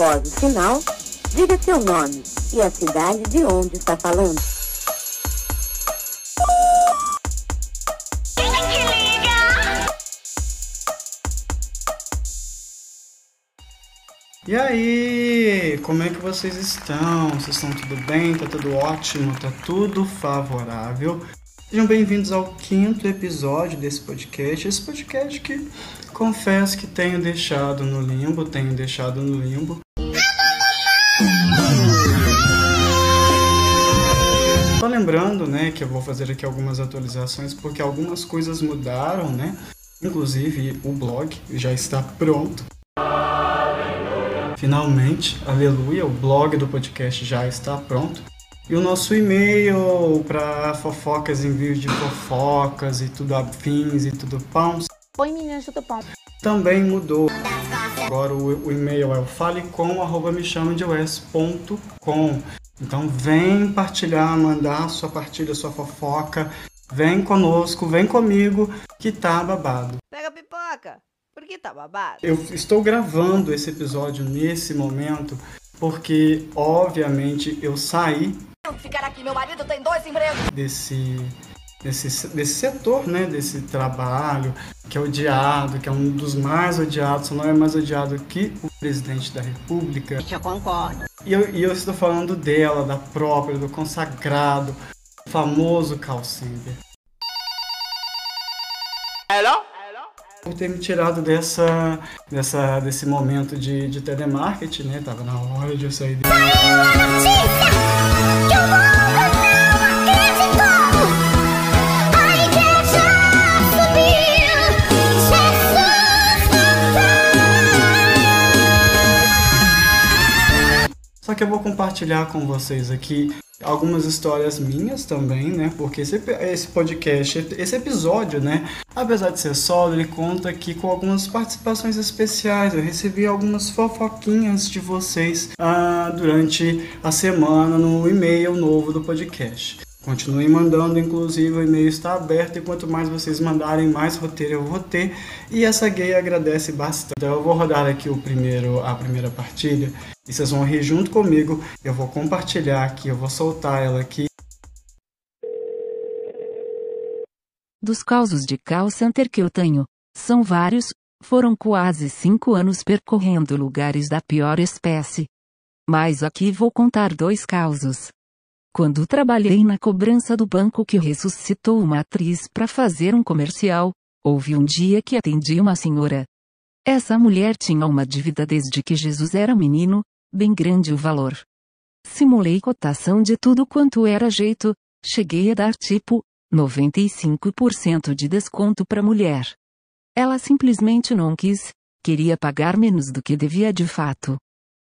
Após o sinal, diga seu nome e a cidade de onde está falando. E aí, como é que vocês estão? Vocês estão tudo bem? Tá tudo ótimo? Tá tudo favorável? Sejam bem-vindos ao quinto episódio desse podcast. Esse podcast que confesso que tenho deixado no limbo, tenho deixado no limbo. Só lembrando, né, que eu vou fazer aqui algumas atualizações porque algumas coisas mudaram, né? Inclusive o blog já está pronto. Finalmente, aleluia, o blog do podcast já está pronto. E o nosso e-mail para fofocas, envios de fofocas e tudo afins e tudo pão. Oi meninas, tudo bom? Também mudou. Agora o, o e-mail é o falecom@mechamadeus.com. Então vem partilhar, mandar sua partilha, sua fofoca. Vem conosco, vem comigo que tá babado. Pega a pipoca. Por que tá babado? Eu estou gravando esse episódio nesse momento porque, obviamente, eu saí Ficar aqui, meu marido tem dois empregos. desse, desse, desse setor, né? Desse trabalho que é odiado, que é um dos mais odiados, só não é mais odiado que o presidente da República. Eu concordo. E eu, e eu estou falando dela, da própria, do consagrado, famoso call center. Hello? Por ter me tirado dessa, dessa, desse momento de, de telemarketing, né? Tava na hora de eu sair dele. Que eu vou compartilhar com vocês aqui algumas histórias minhas também, né? Porque esse, esse podcast, esse episódio, né? Apesar de ser solo, ele conta aqui com algumas participações especiais. Eu recebi algumas fofoquinhas de vocês ah, durante a semana no e-mail novo do podcast. Continuem mandando, inclusive o e-mail está aberto e quanto mais vocês mandarem, mais roteiro eu vou ter. E essa gay agradece bastante. Então eu vou rodar aqui o primeiro, a primeira partilha e vocês vão rir junto comigo. Eu vou compartilhar aqui, eu vou soltar ela aqui. Dos causos de call center que eu tenho, são vários, foram quase cinco anos percorrendo lugares da pior espécie. Mas aqui vou contar dois causos. Quando trabalhei na cobrança do banco que ressuscitou uma atriz para fazer um comercial, houve um dia que atendi uma senhora. Essa mulher tinha uma dívida desde que Jesus era menino, bem grande o valor. Simulei cotação de tudo quanto era jeito, cheguei a dar tipo 95% de desconto para mulher. Ela simplesmente não quis, queria pagar menos do que devia de fato.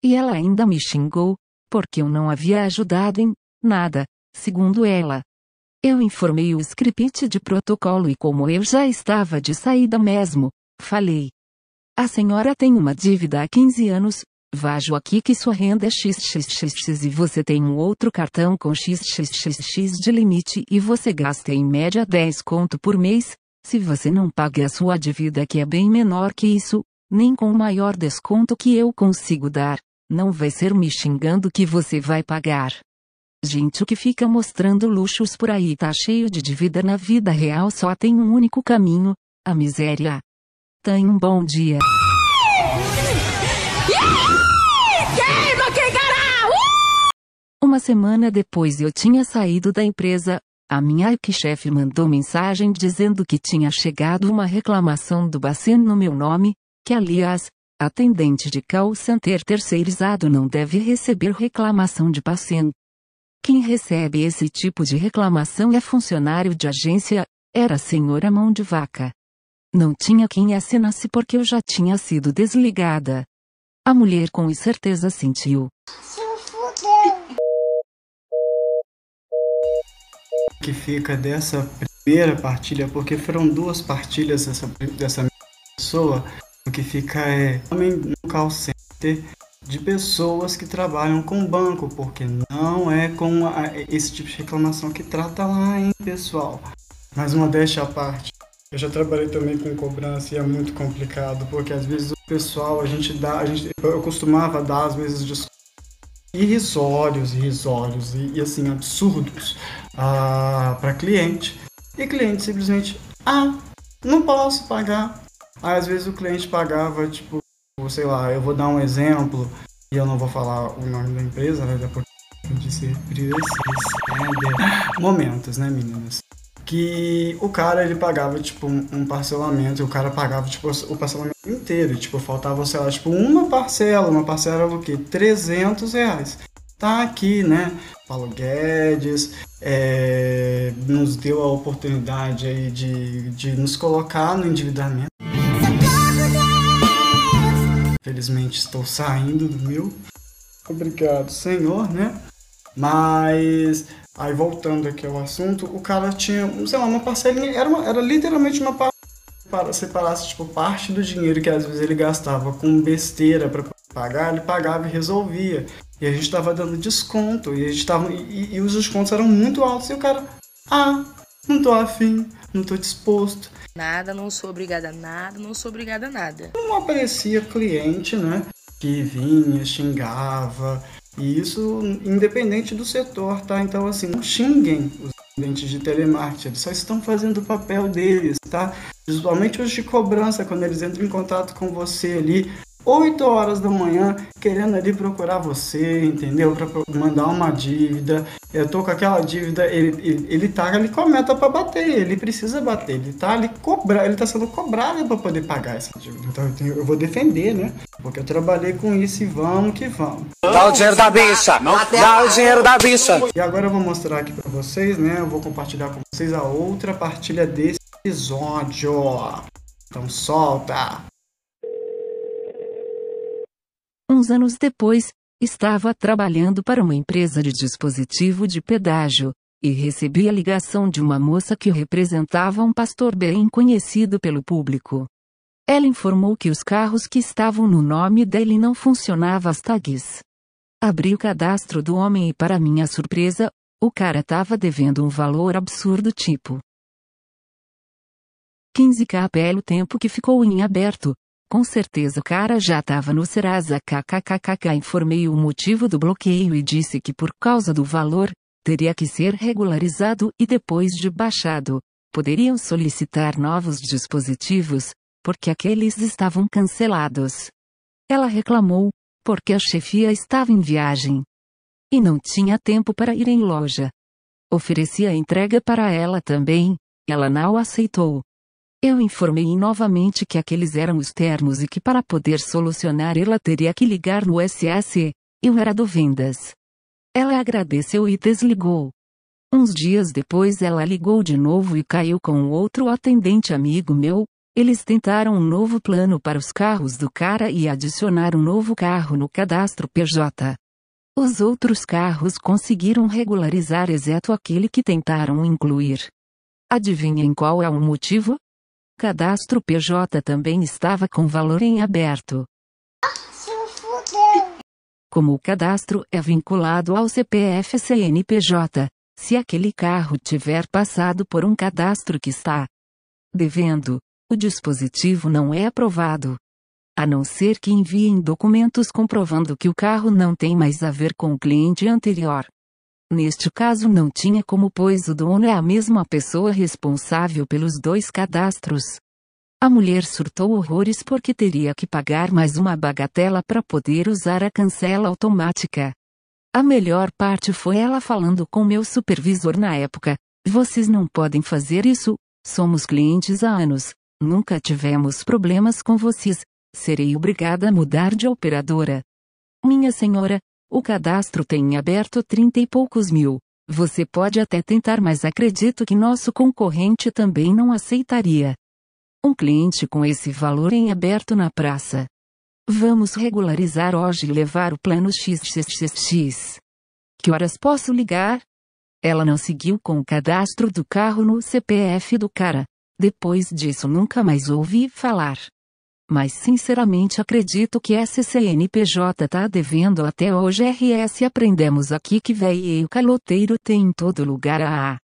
E ela ainda me xingou, porque eu não havia ajudado em nada, segundo ela. Eu informei o script de protocolo e como eu já estava de saída mesmo, falei. A senhora tem uma dívida há 15 anos, Vajo aqui que sua renda é XXX e você tem um outro cartão com XXX de limite e você gasta em média 10 conto por mês. Se você não paga a sua dívida que é bem menor que isso, nem com o maior desconto que eu consigo dar, não vai ser me xingando que você vai pagar. Gente que fica mostrando luxos por aí tá cheio de dívida na vida real só tem um único caminho, a miséria. Tenha um bom dia. Uma semana depois eu tinha saído da empresa, a minha chefe mandou mensagem dizendo que tinha chegado uma reclamação do Bacen no meu nome, que aliás, atendente de call center terceirizado não deve receber reclamação de Bacen. Quem recebe esse tipo de reclamação é funcionário de agência, era a senhora mão de vaca. Não tinha quem assinasse porque eu já tinha sido desligada. A mulher com certeza sentiu. Que fica dessa primeira partilha, porque foram duas partilhas dessa, dessa pessoa. O que fica é homem no call center de pessoas que trabalham com banco, porque não é com a, esse tipo de reclamação que trata lá, hein, pessoal. Mas uma deixa à parte. Eu já trabalhei também com cobrança e é muito complicado, porque às vezes o pessoal, a gente dá, a gente, eu costumava dar às vezes descontos irrisórios, irrisórios e, e assim absurdos ah, para cliente. E cliente simplesmente, ah, não posso pagar. Aí, às vezes o cliente pagava, tipo, sei lá, eu vou dar um exemplo, e eu não vou falar o nome da empresa, né? Porque de ser momentos, né, meninas? Que o cara ele pagava tipo um parcelamento, e o cara pagava tipo o parcelamento inteiro, tipo faltava sei lá tipo uma parcela, uma parcela do que 300 reais. Tá aqui, né? Paulo Guedes é, nos deu a oportunidade aí de, de nos colocar no endividamento. Felizmente estou saindo do meu. Obrigado, Senhor, né? Mas aí voltando aqui ao assunto, o cara tinha, sei lá, uma parcelinha, era, uma, era literalmente uma para separasse tipo parte do dinheiro que às vezes ele gastava com besteira para pagar, ele pagava e resolvia. E a gente estava dando desconto e a gente tava e, e, os descontos eram muito altos e o cara, ah, não tô afim, não tô disposto. Nada, não sou obrigada a nada, não sou obrigada a nada. Não aparecia cliente, né? Que vinha, xingava. E isso independente do setor, tá? Então, assim, não xinguem os clientes de telemarketing, eles só estão fazendo o papel deles, tá? Principalmente os de cobrança, quando eles entram em contato com você ali, 8 horas da manhã querendo ali procurar você, entendeu? Para mandar uma dívida. Eu tô com aquela dívida, ele, ele, ele tá ali com a meta para bater, ele precisa bater, ele tá ali cobrar, ele tá sendo cobrado para poder pagar essa dívida. Então eu, tenho, eu, vou defender, né? Porque eu trabalhei com isso e vamos que vamos. Dá o dinheiro da bicha! Dá o dinheiro da bicha! E agora eu vou mostrar aqui para vocês, né? Eu vou compartilhar com vocês a outra partilha desse episódio. Então solta! Uns anos depois, estava trabalhando para uma empresa de dispositivo de pedágio, e recebi a ligação de uma moça que representava um pastor bem conhecido pelo público. Ela informou que os carros que estavam no nome dele não funcionavam as tags. Abri o cadastro do homem e para minha surpresa, o cara estava devendo um valor absurdo tipo 15k pelo tempo que ficou em aberto, com certeza o cara já tava no Serasa kkkk informei o motivo do bloqueio e disse que por causa do valor, teria que ser regularizado e depois de baixado, poderiam solicitar novos dispositivos, porque aqueles estavam cancelados. Ela reclamou, porque a chefia estava em viagem. E não tinha tempo para ir em loja. Ofereci a entrega para ela também, ela não aceitou. Eu informei novamente que aqueles eram os termos e que para poder solucionar ela teria que ligar no SS. Eu era do vendas. Ela agradeceu e desligou. Uns dias depois ela ligou de novo e caiu com outro atendente amigo meu. Eles tentaram um novo plano para os carros do cara e adicionar um novo carro no cadastro PJ. Os outros carros conseguiram regularizar exceto aquele que tentaram incluir. Adivinhem qual é o motivo? Cadastro PJ também estava com valor em aberto. Como o cadastro é vinculado ao CPF CNPJ, se aquele carro tiver passado por um cadastro que está devendo, o dispositivo não é aprovado. A não ser que enviem documentos comprovando que o carro não tem mais a ver com o cliente anterior. Neste caso não tinha como pois o dono é a mesma pessoa responsável pelos dois cadastros. A mulher surtou horrores porque teria que pagar mais uma bagatela para poder usar a cancela automática. A melhor parte foi ela falando com meu supervisor na época. Vocês não podem fazer isso, somos clientes há anos, nunca tivemos problemas com vocês, serei obrigada a mudar de operadora. Minha senhora, o cadastro tem aberto trinta e poucos mil. Você pode até tentar, mas acredito que nosso concorrente também não aceitaria. Um cliente com esse valor em aberto na praça. Vamos regularizar hoje e levar o plano XXXX. Que horas posso ligar? Ela não seguiu com o cadastro do carro no CPF do cara. Depois disso nunca mais ouvi falar mas sinceramente acredito que SCNPJ tá devendo até hoje RS aprendemos aqui que véi e o caloteiro tem em todo lugar a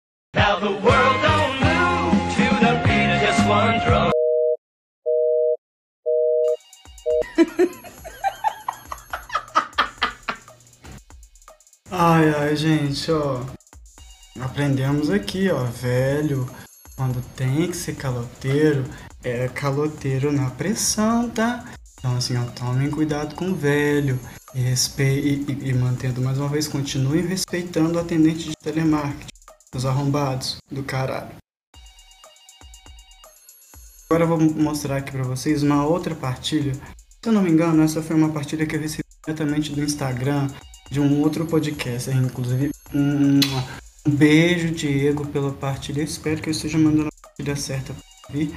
Ai, ai, gente, ó. Aprendemos aqui, ó. Velho, quando tem que ser caloteiro, é caloteiro na pressão, tá? Então, assim, ó, tomem cuidado com o velho. E, respe... e, e, e mantendo mais uma vez, continuem respeitando o atendente de telemarketing. Os arrombados do caralho. Agora eu vou mostrar aqui pra vocês uma outra partilha. Se eu não me engano, essa foi uma partilha que eu recebi diretamente do Instagram de um outro podcast. Inclusive, um, um beijo, Diego, pela partilha. Eu espero que eu esteja mandando a partilha certa pra vir.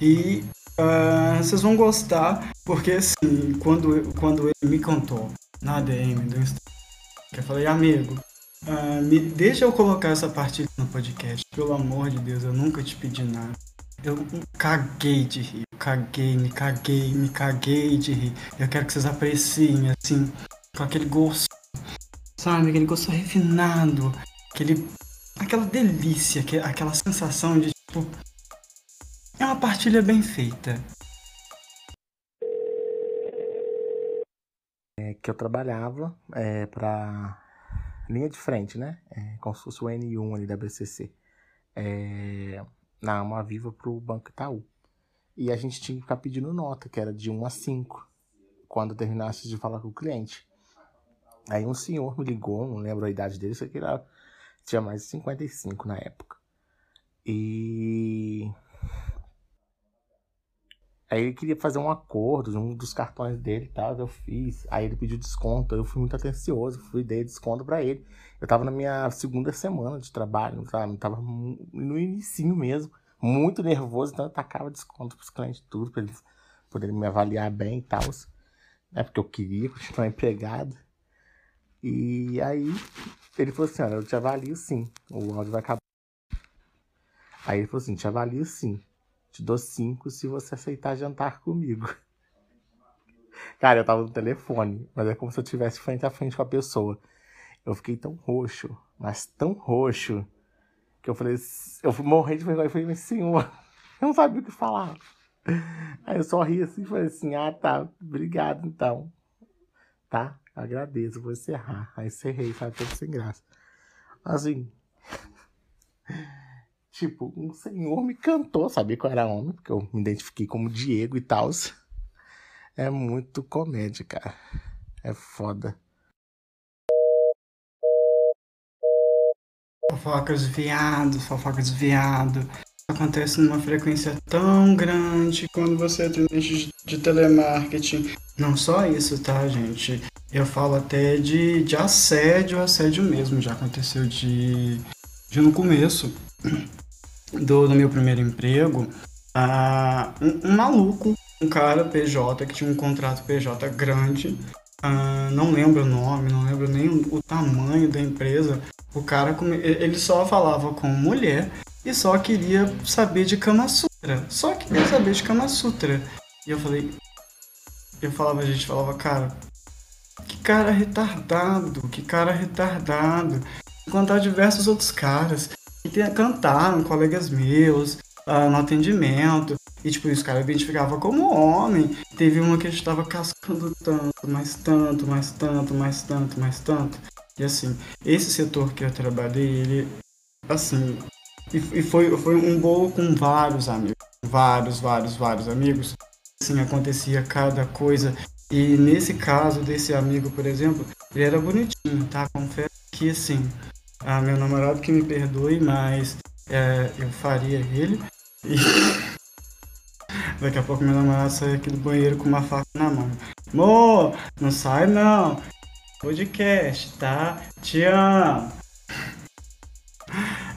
E uh, vocês vão gostar, porque assim, quando, quando ele me contou na DM do Instagram, eu falei, amigo, uh, me, deixa eu colocar essa partilha no podcast. Pelo amor de Deus, eu nunca te pedi nada. Eu caguei de rir, caguei, me caguei, me caguei de rir. Eu quero que vocês apreciem, assim, com aquele gosto, sabe? Aquele gosto refinado, aquele, aquela delícia, aquela sensação de, tipo, é uma partilha bem feita. É, que eu trabalhava é, para linha de frente, né? É, como se fosse o N1 ali da BCC. É, na Alma Viva pro Banco Itaú. E a gente tinha que ficar pedindo nota, que era de 1 a 5, quando terminasse de falar com o cliente. Aí um senhor me ligou, não lembro a idade dele, sei que era, tinha mais de 55 na época. E Aí ele queria fazer um acordo, um dos cartões dele e tal, eu fiz. Aí ele pediu desconto, eu fui muito atencioso, fui dei desconto para ele. Eu tava na minha segunda semana de trabalho, sabe? Tava no início mesmo, muito nervoso, então eu tacava desconto pros clientes tudo, pra eles poderem me avaliar bem e tal. Né? Porque eu queria continuar empregado. E aí ele falou assim, olha, eu te avalio sim, o áudio vai acabar. Aí ele falou assim, te avalio sim. Te dou cinco se você aceitar jantar comigo. Cara, eu tava no telefone, mas é como se eu estivesse frente a frente com a pessoa. Eu fiquei tão roxo, mas tão roxo, que eu falei, eu morrer de vergonha. Eu falei, mas senhor, eu não sabia o que falar. Aí eu só assim e falei assim, ah tá, obrigado então. Tá? Agradeço, vou encerrar. Aí encerrei, sabe, todo sem graça. Assim. Tipo, um senhor me cantou, sabia que eu era homem, porque eu me identifiquei como Diego e tal. É muito comédia, cara. É foda. Fofocas viado, fofocas viado. Acontece numa frequência tão grande quando você é atendente de telemarketing. Não só isso, tá, gente? Eu falo até de, de assédio, assédio mesmo. Já aconteceu de, de no começo do, do meu primeiro emprego, uh, um, um, maluco, um cara PJ que tinha um contrato PJ grande, uh, não lembro o nome, não lembro nem o, o tamanho da empresa. O cara, ele só falava com mulher e só queria saber de Kama Sutra. Só queria saber de Kama Sutra. E eu falei, eu falava, a gente falava, cara, que cara retardado, que cara retardado. Encontrar diversos outros caras que cantaram, colegas meus, uh, no atendimento. E, tipo, os caras identificavam como homem. Teve uma que a gente tava cascando tanto, mais tanto, mais tanto, mais tanto, mais tanto. E, assim, esse setor que eu trabalhei, ele, assim... E, e foi, foi um bolo com vários amigos. Vários, vários, vários amigos. Assim, acontecia cada coisa. E nesse caso desse amigo, por exemplo, ele era bonitinho, tá? Confesso que, assim, ah, meu namorado que me perdoe, mas é, eu faria ele. E daqui a pouco meu namorado sai aqui do banheiro com uma faca na mão. Amor, não sai não. Podcast, tá? Te amo.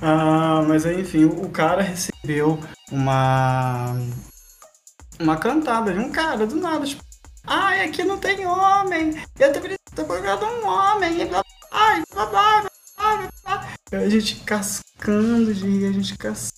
Ah, mas enfim, o cara recebeu uma uma cantada de um cara do nada, tipo, ai, aqui não tem homem, eu ter procurado um homem, ai, blá. A gente cascando de rir, a gente cascando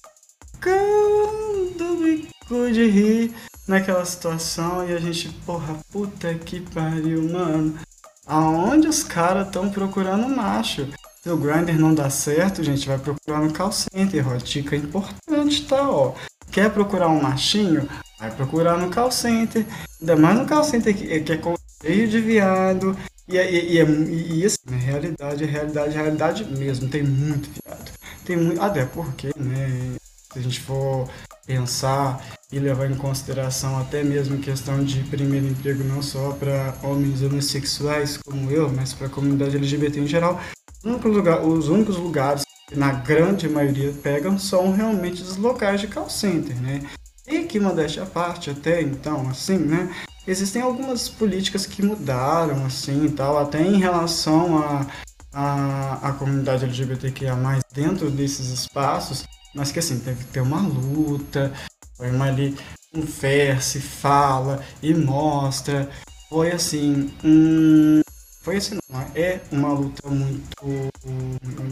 bico de rir naquela situação e a gente, porra, puta que pariu, mano. Aonde os caras estão procurando macho? Se o grinder não dá certo, gente, vai procurar no call center, ó. Dica importante, tá, ó. Quer procurar um machinho? vai procurar no call center, ainda mais no call center que, que é cheio de viado, e, e, e, e assim, realidade, realidade, realidade mesmo, tem muito viado. Tem muito, até porque, né, se a gente for pensar e levar em consideração até mesmo questão de primeiro emprego não só para homens homossexuais como eu, mas para a comunidade LGBT em geral, os únicos, os únicos lugares que na grande maioria pegam são realmente os locais de call center, né? E que modéstia à parte até então, assim, né? Existem algumas políticas que mudaram, assim, tal, até em relação a, a, a comunidade LGBTQIA+, dentro desses espaços, mas que assim, teve que ter uma luta, foi uma ali, fer, se fala e mostra, foi assim, um, foi assim, não, é uma luta muito,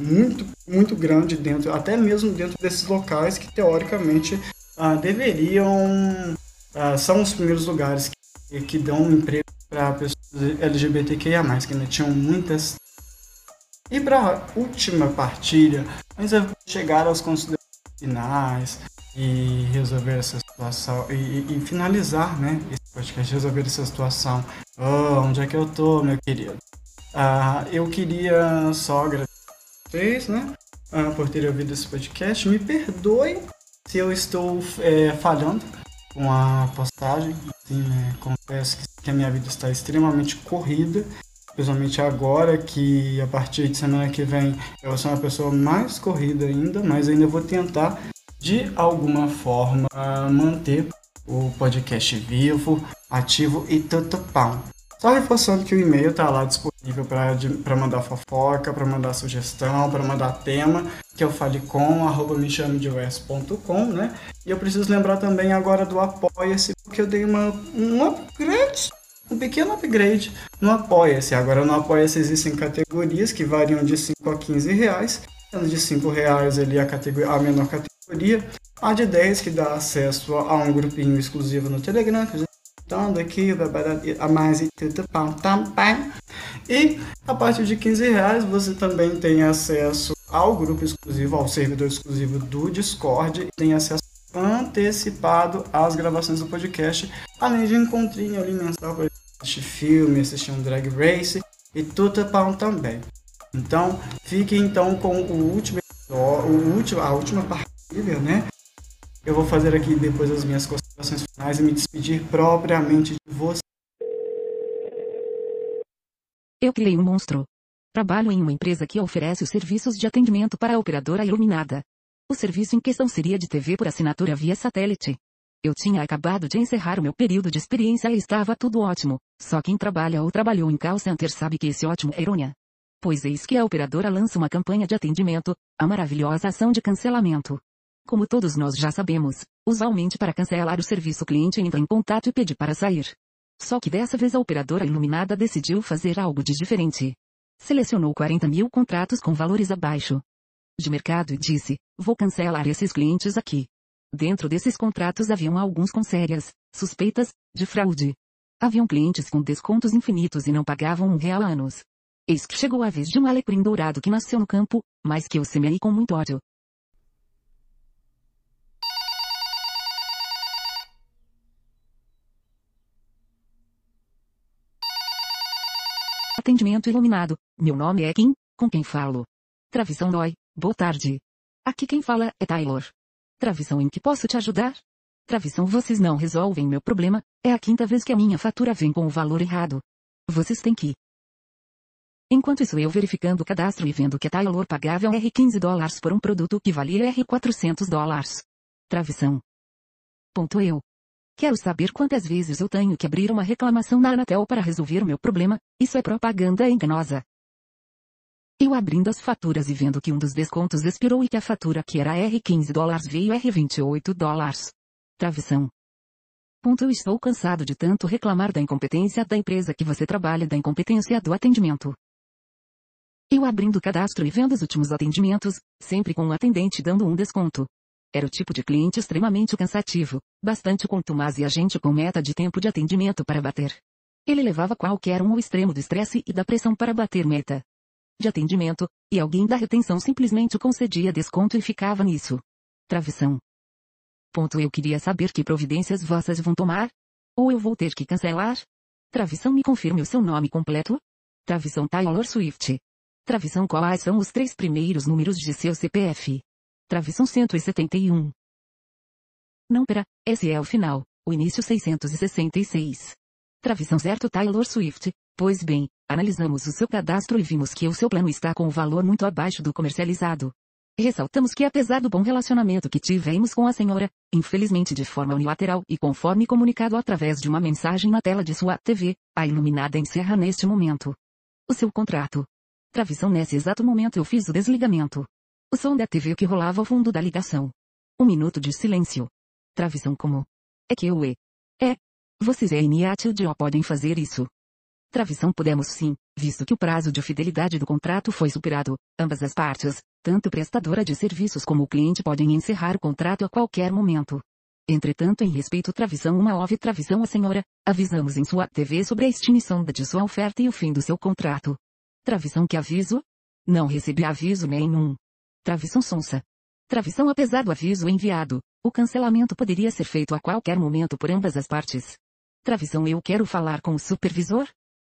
muito, muito grande dentro, até mesmo dentro desses locais que teoricamente ah, deveriam, ah, são os primeiros lugares que, que dão emprego para pessoas LGBTQIA+, que ainda tinham muitas e para a última partilha, eu vou chegar aos considerações finais e resolver essa situação e, e, e, finalizar, né, esse podcast, resolver essa situação. Oh, onde é que eu tô, meu querido? Ah, eu queria só agradecer a vocês, né, ah, por terem ouvido esse podcast. Me perdoe se eu estou é, falhando com a postagem. Assim, né, confesso que a minha vida está extremamente corrida principalmente agora que a partir de semana que vem eu vou ser uma pessoa mais corrida ainda, mas ainda vou tentar de alguma forma manter o podcast vivo, ativo e tutupão. Só reforçando que o e-mail está lá disponível para mandar fofoca, para mandar sugestão, para mandar tema, que eu fale com, arroba me chame de né? E eu preciso lembrar também agora do Apoia-se, porque eu dei uma, um upgrade um pequeno upgrade no Apoia-se. Agora no Apoia-se existem categorias que variam de 5 a 15 reais. De 5 reais ali a, categoria, a menor categoria. A de 10 que dá acesso a um grupinho exclusivo no Telegram, que aqui, a mais e tudo também. E a partir de 15 reais você também tem acesso ao grupo exclusivo, ao servidor exclusivo do Discord, tem acesso antecipado às gravações do podcast, além de encontrinho ali mensal para assistir filme, assistir um drag race e tudo pão também. Então, fique então com o último, o último a última partilha, né? Eu vou fazer aqui depois as minhas considerações finais e me despedir propriamente de você. Eu criei um monstro. Trabalho em uma empresa que oferece os serviços de atendimento para a operadora iluminada. O serviço em questão seria de TV por assinatura via satélite. Eu tinha acabado de encerrar o meu período de experiência e estava tudo ótimo. Só quem trabalha ou trabalhou em call center sabe que esse ótimo é ironia. Pois eis que a operadora lança uma campanha de atendimento, a maravilhosa ação de cancelamento. Como todos nós já sabemos, usualmente para cancelar o serviço o cliente entra em contato e pede para sair. Só que dessa vez a operadora iluminada decidiu fazer algo de diferente. Selecionou 40 mil contratos com valores abaixo de mercado e disse, vou cancelar esses clientes aqui. Dentro desses contratos haviam alguns com sérias suspeitas de fraude. Haviam clientes com descontos infinitos e não pagavam um real anos. Eis que chegou a vez de um alecrim dourado que nasceu no campo, mas que eu semeei com muito ódio. Atendimento iluminado. Meu nome é Kim, com quem falo. Travição dói. Boa tarde. Aqui quem fala é Taylor. Travição em que posso te ajudar? Travição vocês não resolvem meu problema, é a quinta vez que a minha fatura vem com o valor errado. Vocês têm que. Enquanto isso eu verificando o cadastro e vendo que a Taylor pagava R 15 dólares por um produto que valia R 400 dólares. Travição. Ponto eu. Quero saber quantas vezes eu tenho que abrir uma reclamação na Anatel para resolver o meu problema, isso é propaganda enganosa. Eu abrindo as faturas e vendo que um dos descontos expirou e que a fatura que era R 15 dólares veio R 28 dólares. Travessão. Ponto eu estou cansado de tanto reclamar da incompetência da empresa que você trabalha da incompetência do atendimento. Eu abrindo o cadastro e vendo os últimos atendimentos, sempre com o um atendente dando um desconto. Era o tipo de cliente extremamente cansativo, bastante contumaz e agente com meta de tempo de atendimento para bater. Ele levava qualquer um ao extremo do estresse e da pressão para bater meta de atendimento, e alguém da retenção simplesmente concedia desconto e ficava nisso. Travessão. Ponto eu queria saber que providências vossas vão tomar? Ou eu vou ter que cancelar? Travição me confirme o seu nome completo? Travição Taylor Swift. Travição quais são os três primeiros números de seu CPF? Travição 171. Não pera, esse é o final, o início 666. Travição certo Taylor Swift. Pois bem, analisamos o seu cadastro e vimos que o seu plano está com o valor muito abaixo do comercializado. Ressaltamos que apesar do bom relacionamento que tivemos com a senhora, infelizmente de forma unilateral e conforme comunicado através de uma mensagem na tela de sua TV, a iluminada encerra neste momento. O seu contrato. Travição nesse exato momento eu fiz o desligamento. O som da TV que rolava ao fundo da ligação. Um minuto de silêncio. Travição como? É que eu e. É. Vocês e a Iniatildio podem fazer isso. Travição podemos sim, visto que o prazo de fidelidade do contrato foi superado, ambas as partes, tanto prestadora de serviços como o cliente podem encerrar o contrato a qualquer momento. Entretanto, em respeito à travição uma houve travição a senhora, avisamos em sua TV sobre a extinção de sua oferta e o fim do seu contrato. Travição que aviso? Não recebi aviso nenhum. Travição sonsa. Travição apesar do aviso enviado, o cancelamento poderia ser feito a qualquer momento por ambas as partes. Travição eu quero falar com o supervisor?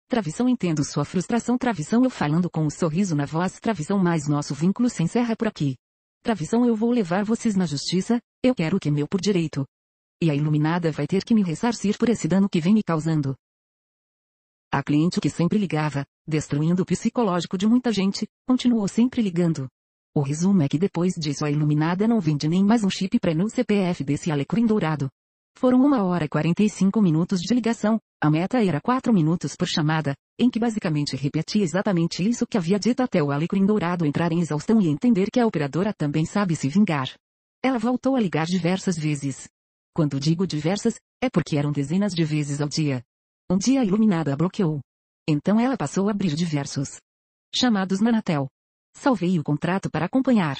Travição entendo sua frustração Travição eu falando com um sorriso na voz Travição mais nosso vínculo se encerra por aqui. Travição eu vou levar vocês na justiça, eu quero que meu por direito. E a iluminada vai ter que me ressarcir por esse dano que vem me causando. A cliente que sempre ligava, destruindo o psicológico de muita gente, continuou sempre ligando. O resumo é que depois disso a iluminada não vende nem mais um chip pré no CPF desse alecrim dourado. Foram uma hora e 45 minutos de ligação, a meta era 4 minutos por chamada, em que basicamente repetia exatamente isso que havia dito até o alecrim dourado entrar em exaustão e entender que a operadora também sabe se vingar. Ela voltou a ligar diversas vezes. Quando digo diversas, é porque eram dezenas de vezes ao dia. Um dia a iluminada bloqueou. Então ela passou a abrir diversos chamados na Anatel. Salvei o contrato para acompanhar.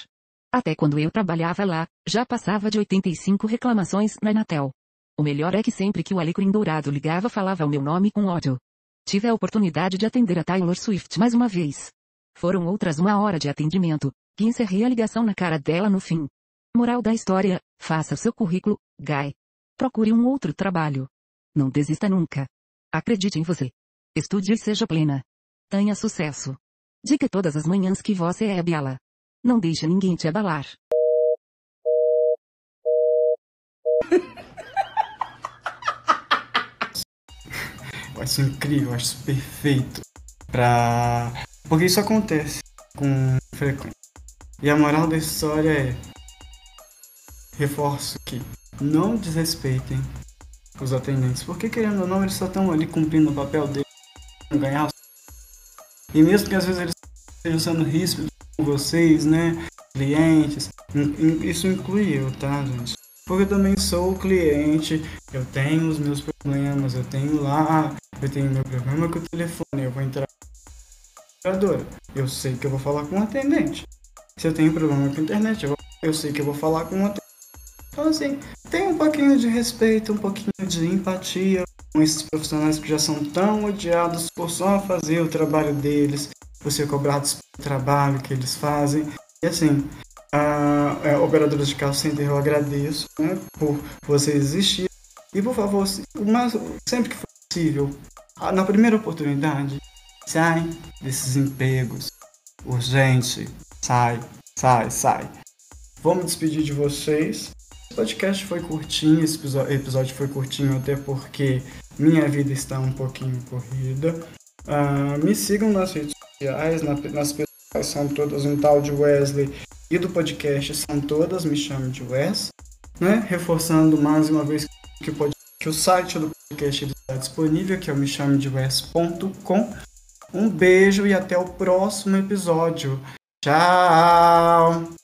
Até quando eu trabalhava lá, já passava de 85 reclamações na Anatel. O melhor é que sempre que o alecrim dourado ligava falava o meu nome com ódio. Tive a oportunidade de atender a Taylor Swift mais uma vez. Foram outras uma hora de atendimento, que encerrei a ligação na cara dela no fim. Moral da história, faça seu currículo, Guy. Procure um outro trabalho. Não desista nunca. Acredite em você. Estude e seja plena. Tenha sucesso. Diga todas as manhãs que você é bela. Não deixe ninguém te abalar. Eu acho incrível, eu acho isso perfeito. Pra... Porque isso acontece com frequência. E a moral da história é. Reforço que não desrespeitem os atendentes. Porque querendo ou não, eles só estão ali cumprindo o papel deles ganhar. E mesmo que às vezes eles estejam sendo ríspidos com vocês, né? Clientes. Isso inclui eu, tá, gente? Porque eu também sou cliente, eu tenho os meus problemas, eu tenho lá, eu tenho meu problema com o telefone, eu vou entrar na operadora. Eu sei que eu vou falar com o atendente. Se eu tenho problema com a internet, eu, eu sei que eu vou falar com o atendente. Então assim, tem um pouquinho de respeito, um pouquinho de empatia esses profissionais que já são tão odiados por só fazer o trabalho deles, por ser cobrados pelo trabalho que eles fazem. E assim, a, a operadora de call center eu agradeço né, por você existir. E por favor, mas sempre que for possível, na primeira oportunidade, sai desses empregos. Urgente, sai, sai, sai. Vamos despedir de vocês. Esse podcast foi curtinho, esse episódio foi curtinho até porque minha vida está um pouquinho corrida. Uh, me sigam nas redes sociais, na, nas pessoas são todas um tal de Wesley e do podcast são todas, me chame de Wes. Né? Reforçando mais uma vez que o, que o site do podcast está disponível, que é o me chame de Wes.com. Um beijo e até o próximo episódio. Tchau!